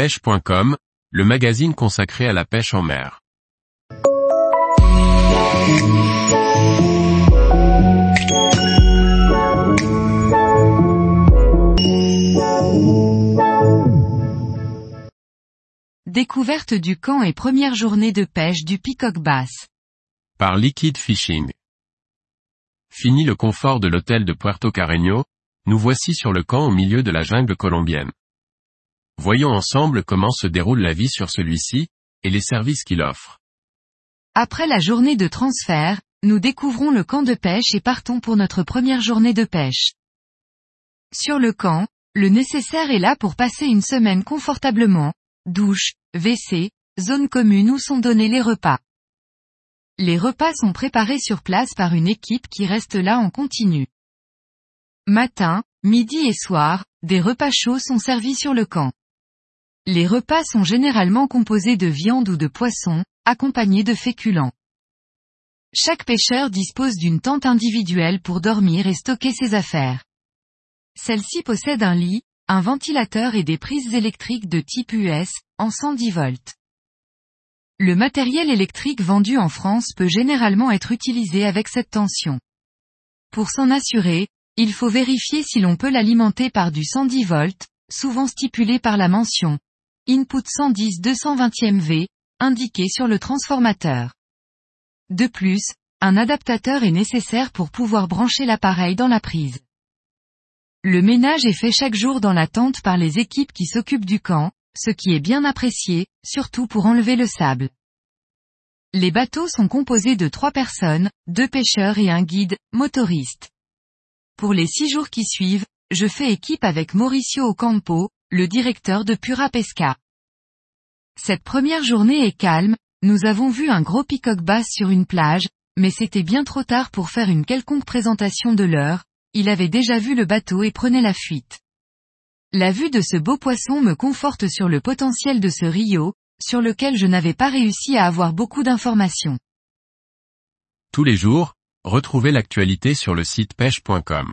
pêche.com, le magazine consacré à la pêche en mer. Découverte du camp et première journée de pêche du peacock bass. Par Liquid Fishing. Fini le confort de l'hôtel de Puerto Carreño, nous voici sur le camp au milieu de la jungle colombienne. Voyons ensemble comment se déroule la vie sur celui-ci, et les services qu'il offre. Après la journée de transfert, nous découvrons le camp de pêche et partons pour notre première journée de pêche. Sur le camp, le nécessaire est là pour passer une semaine confortablement, douche, WC, zone commune où sont donnés les repas. Les repas sont préparés sur place par une équipe qui reste là en continu. Matin, midi et soir, des repas chauds sont servis sur le camp. Les repas sont généralement composés de viande ou de poisson, accompagnés de féculents. Chaque pêcheur dispose d'une tente individuelle pour dormir et stocker ses affaires. Celle-ci possède un lit, un ventilateur et des prises électriques de type US, en 110 volts. Le matériel électrique vendu en France peut généralement être utilisé avec cette tension. Pour s'en assurer, il faut vérifier si l'on peut l'alimenter par du 110 volts, souvent stipulé par la mention. Input 110 220 V, indiqué sur le transformateur. De plus, un adaptateur est nécessaire pour pouvoir brancher l'appareil dans la prise. Le ménage est fait chaque jour dans la tente par les équipes qui s'occupent du camp, ce qui est bien apprécié, surtout pour enlever le sable. Les bateaux sont composés de trois personnes, deux pêcheurs et un guide, motoriste. Pour les six jours qui suivent, je fais équipe avec Mauricio Ocampo, le directeur de Pura Pesca. Cette première journée est calme, nous avons vu un gros peacock bass sur une plage, mais c'était bien trop tard pour faire une quelconque présentation de l'heure, il avait déjà vu le bateau et prenait la fuite. La vue de ce beau poisson me conforte sur le potentiel de ce Rio, sur lequel je n'avais pas réussi à avoir beaucoup d'informations. Tous les jours, retrouvez l'actualité sur le site pêche.com.